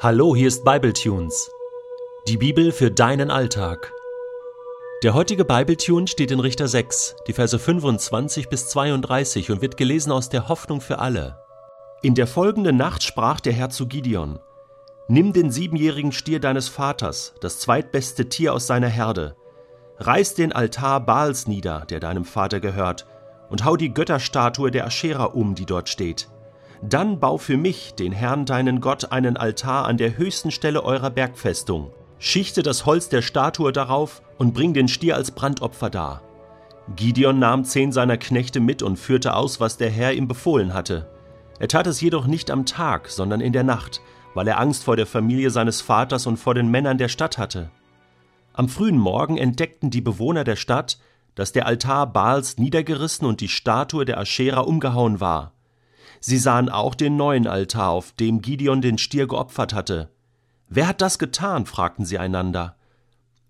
Hallo, hier ist Bibletunes. Die Bibel für deinen Alltag. Der heutige Bibletune steht in Richter 6, die Verse 25 bis 32 und wird gelesen aus der Hoffnung für alle. In der folgenden Nacht sprach der Herr zu Gideon: Nimm den siebenjährigen Stier deines Vaters, das zweitbeste Tier aus seiner Herde, reiß den Altar Baals nieder, der deinem Vater gehört, und hau die Götterstatue der Aschera um, die dort steht dann bau für mich, den Herrn deinen Gott, einen Altar an der höchsten Stelle eurer Bergfestung. Schichte das Holz der Statue darauf und bring den Stier als Brandopfer dar. Gideon nahm zehn seiner Knechte mit und führte aus, was der Herr ihm befohlen hatte. Er tat es jedoch nicht am Tag, sondern in der Nacht, weil er Angst vor der Familie seines Vaters und vor den Männern der Stadt hatte. Am frühen Morgen entdeckten die Bewohner der Stadt, dass der Altar Baals niedergerissen und die Statue der Aschera umgehauen war. Sie sahen auch den neuen Altar, auf dem Gideon den Stier geopfert hatte. Wer hat das getan? fragten sie einander.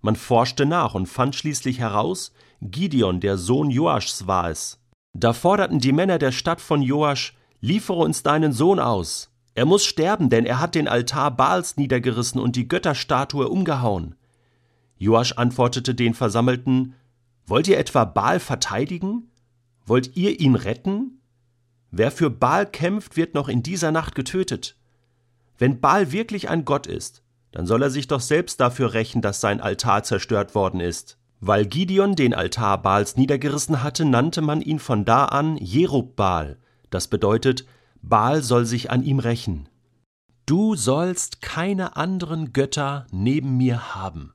Man forschte nach und fand schließlich heraus, Gideon, der Sohn Joaschs, war es. Da forderten die Männer der Stadt von Joasch, liefere uns deinen Sohn aus. Er muss sterben, denn er hat den Altar Baals niedergerissen und die Götterstatue umgehauen. Joasch antwortete den Versammelten, Wollt ihr etwa Baal verteidigen? Wollt ihr ihn retten? Wer für Baal kämpft, wird noch in dieser Nacht getötet. Wenn Baal wirklich ein Gott ist, dann soll er sich doch selbst dafür rächen, dass sein Altar zerstört worden ist. Weil Gideon den Altar Baals niedergerissen hatte, nannte man ihn von da an Jerubbaal. Das bedeutet, Baal soll sich an ihm rächen. Du sollst keine anderen Götter neben mir haben.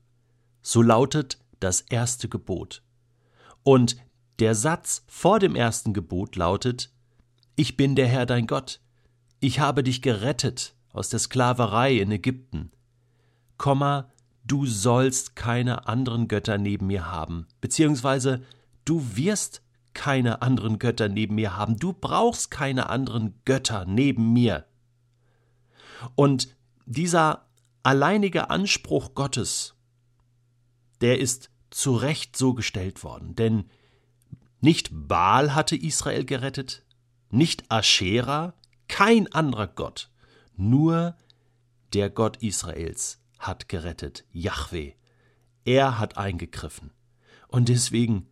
So lautet das erste Gebot. Und der Satz vor dem ersten Gebot lautet, ich bin der Herr dein Gott. Ich habe dich gerettet aus der Sklaverei in Ägypten. Komma, du sollst keine anderen Götter neben mir haben, beziehungsweise du wirst keine anderen Götter neben mir haben. Du brauchst keine anderen Götter neben mir. Und dieser alleinige Anspruch Gottes, der ist zu Recht so gestellt worden, denn nicht Baal hatte Israel gerettet, nicht Aschera, kein anderer Gott, nur der Gott Israels hat gerettet, Yahweh. Er hat eingegriffen. Und deswegen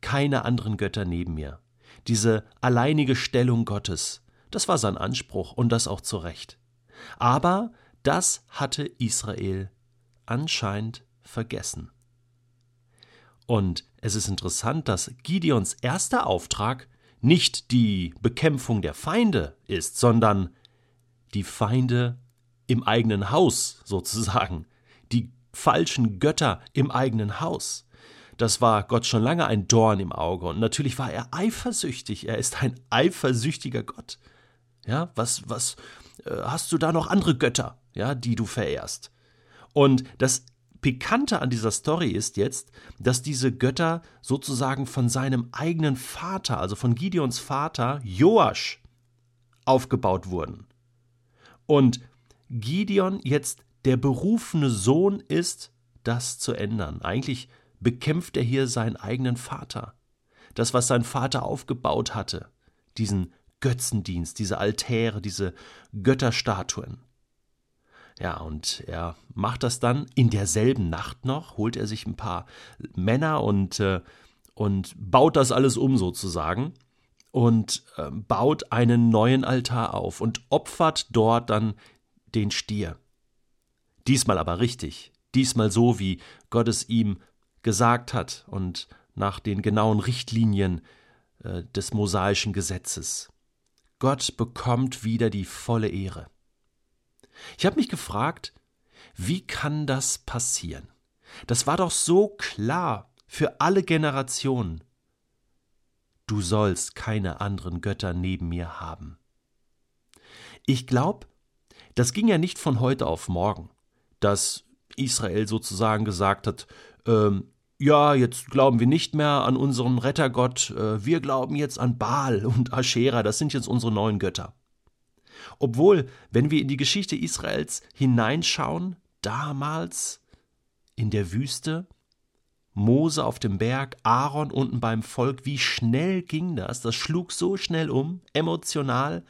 keine anderen Götter neben mir. Diese alleinige Stellung Gottes, das war sein Anspruch und das auch zu Recht. Aber das hatte Israel anscheinend vergessen. Und es ist interessant, dass Gideons erster Auftrag nicht die Bekämpfung der Feinde ist, sondern die Feinde im eigenen Haus sozusagen, die falschen Götter im eigenen Haus. Das war Gott schon lange ein Dorn im Auge und natürlich war er eifersüchtig. Er ist ein eifersüchtiger Gott. Ja, was, was, äh, hast du da noch andere Götter, ja, die du verehrst? Und das Pikante an dieser Story ist jetzt, dass diese Götter sozusagen von seinem eigenen Vater, also von Gideons Vater, Joasch, aufgebaut wurden. Und Gideon jetzt der berufene Sohn ist, das zu ändern. Eigentlich bekämpft er hier seinen eigenen Vater. Das, was sein Vater aufgebaut hatte, diesen Götzendienst, diese Altäre, diese Götterstatuen. Ja, und er macht das dann in derselben Nacht noch, holt er sich ein paar Männer und, äh, und baut das alles um sozusagen und äh, baut einen neuen Altar auf und opfert dort dann den Stier. Diesmal aber richtig, diesmal so, wie Gott es ihm gesagt hat und nach den genauen Richtlinien äh, des mosaischen Gesetzes. Gott bekommt wieder die volle Ehre. Ich habe mich gefragt, wie kann das passieren? Das war doch so klar für alle Generationen. Du sollst keine anderen Götter neben mir haben. Ich glaube, das ging ja nicht von heute auf morgen, dass Israel sozusagen gesagt hat, ähm, ja, jetzt glauben wir nicht mehr an unseren Rettergott, äh, wir glauben jetzt an Baal und Aschera, das sind jetzt unsere neuen Götter. Obwohl, wenn wir in die Geschichte Israels hineinschauen, damals in der Wüste, Mose auf dem Berg, Aaron unten beim Volk, wie schnell ging das? Das schlug so schnell um, emotional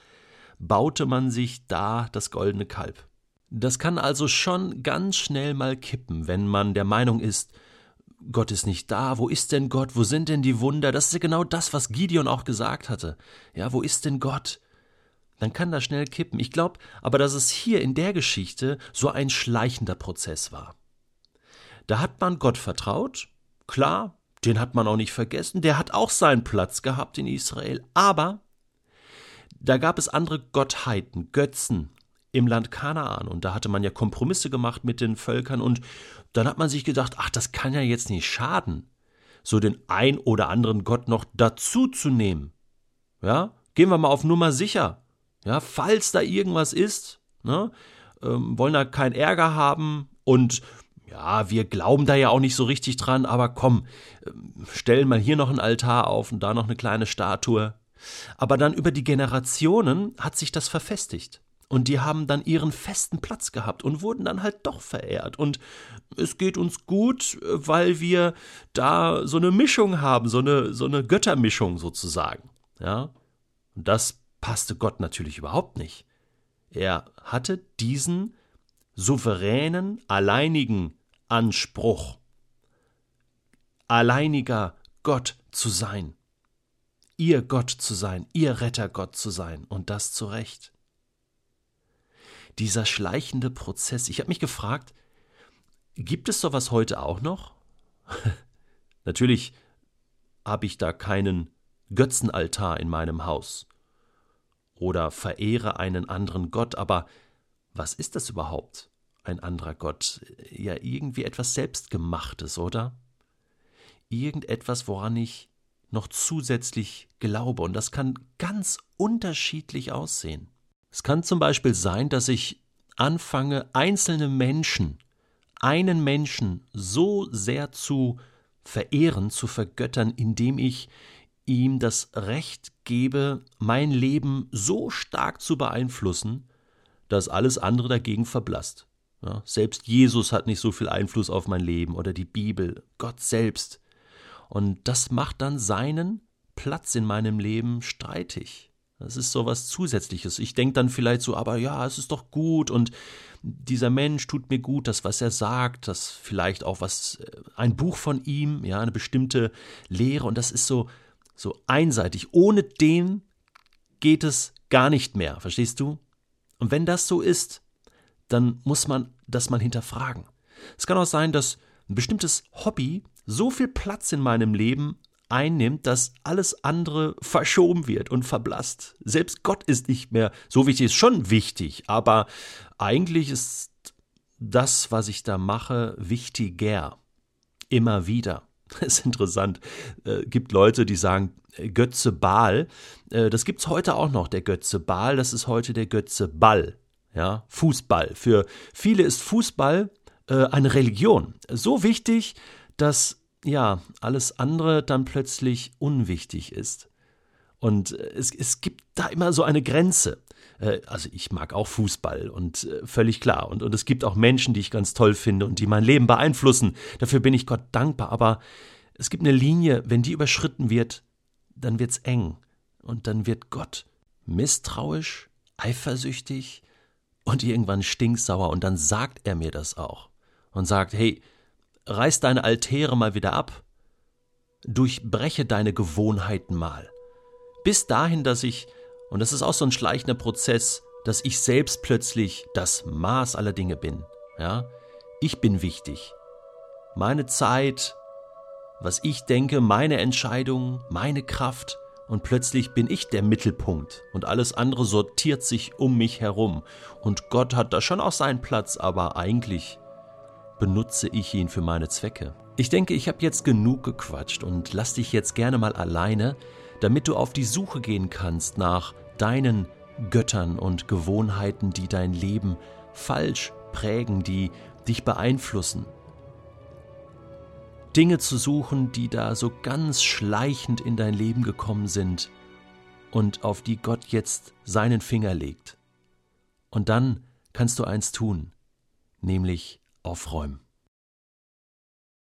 baute man sich da das goldene Kalb. Das kann also schon ganz schnell mal kippen, wenn man der Meinung ist, Gott ist nicht da, wo ist denn Gott, wo sind denn die Wunder? Das ist ja genau das, was Gideon auch gesagt hatte. Ja, wo ist denn Gott? Dann kann das schnell kippen. Ich glaube aber, dass es hier in der Geschichte so ein schleichender Prozess war. Da hat man Gott vertraut, klar, den hat man auch nicht vergessen, der hat auch seinen Platz gehabt in Israel, aber da gab es andere Gottheiten, Götzen im Land Kanaan und da hatte man ja Kompromisse gemacht mit den Völkern und dann hat man sich gedacht, ach, das kann ja jetzt nicht schaden, so den ein oder anderen Gott noch dazu zu nehmen. Ja, gehen wir mal auf Nummer sicher. Ja, falls da irgendwas ist, ne, ähm, wollen da keinen Ärger haben und ja, wir glauben da ja auch nicht so richtig dran, aber komm, ähm, stellen mal hier noch einen Altar auf und da noch eine kleine Statue. Aber dann über die Generationen hat sich das verfestigt. Und die haben dann ihren festen Platz gehabt und wurden dann halt doch verehrt. Und es geht uns gut, weil wir da so eine Mischung haben, so eine, so eine Göttermischung sozusagen. Ja. Und das passte Gott natürlich überhaupt nicht. Er hatte diesen souveränen, alleinigen Anspruch, alleiniger Gott zu sein, ihr Gott zu sein, ihr Rettergott zu sein, und das zu Recht. Dieser schleichende Prozess, ich habe mich gefragt, gibt es sowas heute auch noch? Natürlich habe ich da keinen Götzenaltar in meinem Haus oder verehre einen anderen Gott, aber was ist das überhaupt? ein anderer Gott, ja irgendwie etwas Selbstgemachtes, oder? Irgendetwas, woran ich noch zusätzlich glaube, und das kann ganz unterschiedlich aussehen. Es kann zum Beispiel sein, dass ich anfange, einzelne Menschen, einen Menschen so sehr zu verehren, zu vergöttern, indem ich ihm das Recht gebe, mein Leben so stark zu beeinflussen, dass alles andere dagegen verblasst. Ja, selbst Jesus hat nicht so viel Einfluss auf mein Leben oder die Bibel, Gott selbst. Und das macht dann seinen Platz in meinem Leben streitig. Das ist so was Zusätzliches. Ich denke dann vielleicht so, aber ja, es ist doch gut und dieser Mensch tut mir gut, das, was er sagt, das vielleicht auch was, äh, ein Buch von ihm, ja, eine bestimmte Lehre und das ist so, so einseitig. Ohne den geht es gar nicht mehr, verstehst du? Und wenn das so ist, dann muss man das mal hinterfragen. Es kann auch sein, dass ein bestimmtes Hobby so viel Platz in meinem Leben einnimmt, dass alles andere verschoben wird und verblasst. Selbst Gott ist nicht mehr so wichtig, ist schon wichtig, aber eigentlich ist das, was ich da mache, wichtiger. Immer wieder. Das ist interessant. Es äh, gibt Leute, die sagen, äh, Götze Baal. Äh, das gibt es heute auch noch, der Götze Baal. Das ist heute der Götze Ball ja, Fußball. Für viele ist Fußball äh, eine Religion. So wichtig, dass ja alles andere dann plötzlich unwichtig ist. Und äh, es, es gibt da immer so eine Grenze. Äh, also ich mag auch Fußball und äh, völlig klar. Und, und es gibt auch Menschen, die ich ganz toll finde und die mein Leben beeinflussen. Dafür bin ich Gott dankbar. Aber es gibt eine Linie, wenn die überschritten wird, dann wird's eng. Und dann wird Gott misstrauisch, eifersüchtig, und irgendwann stinksauer und dann sagt er mir das auch und sagt, hey, reiß deine Altäre mal wieder ab, durchbreche deine Gewohnheiten mal. Bis dahin, dass ich, und das ist auch so ein schleichender Prozess, dass ich selbst plötzlich das Maß aller Dinge bin. Ja, ich bin wichtig. Meine Zeit, was ich denke, meine Entscheidungen, meine Kraft, und plötzlich bin ich der Mittelpunkt und alles andere sortiert sich um mich herum. Und Gott hat da schon auch seinen Platz, aber eigentlich benutze ich ihn für meine Zwecke. Ich denke, ich habe jetzt genug gequatscht und lass dich jetzt gerne mal alleine, damit du auf die Suche gehen kannst nach deinen Göttern und Gewohnheiten, die dein Leben falsch prägen, die dich beeinflussen, Dinge zu suchen, die da so ganz schleichend in dein Leben gekommen sind und auf die Gott jetzt seinen Finger legt. Und dann kannst du eins tun, nämlich aufräumen.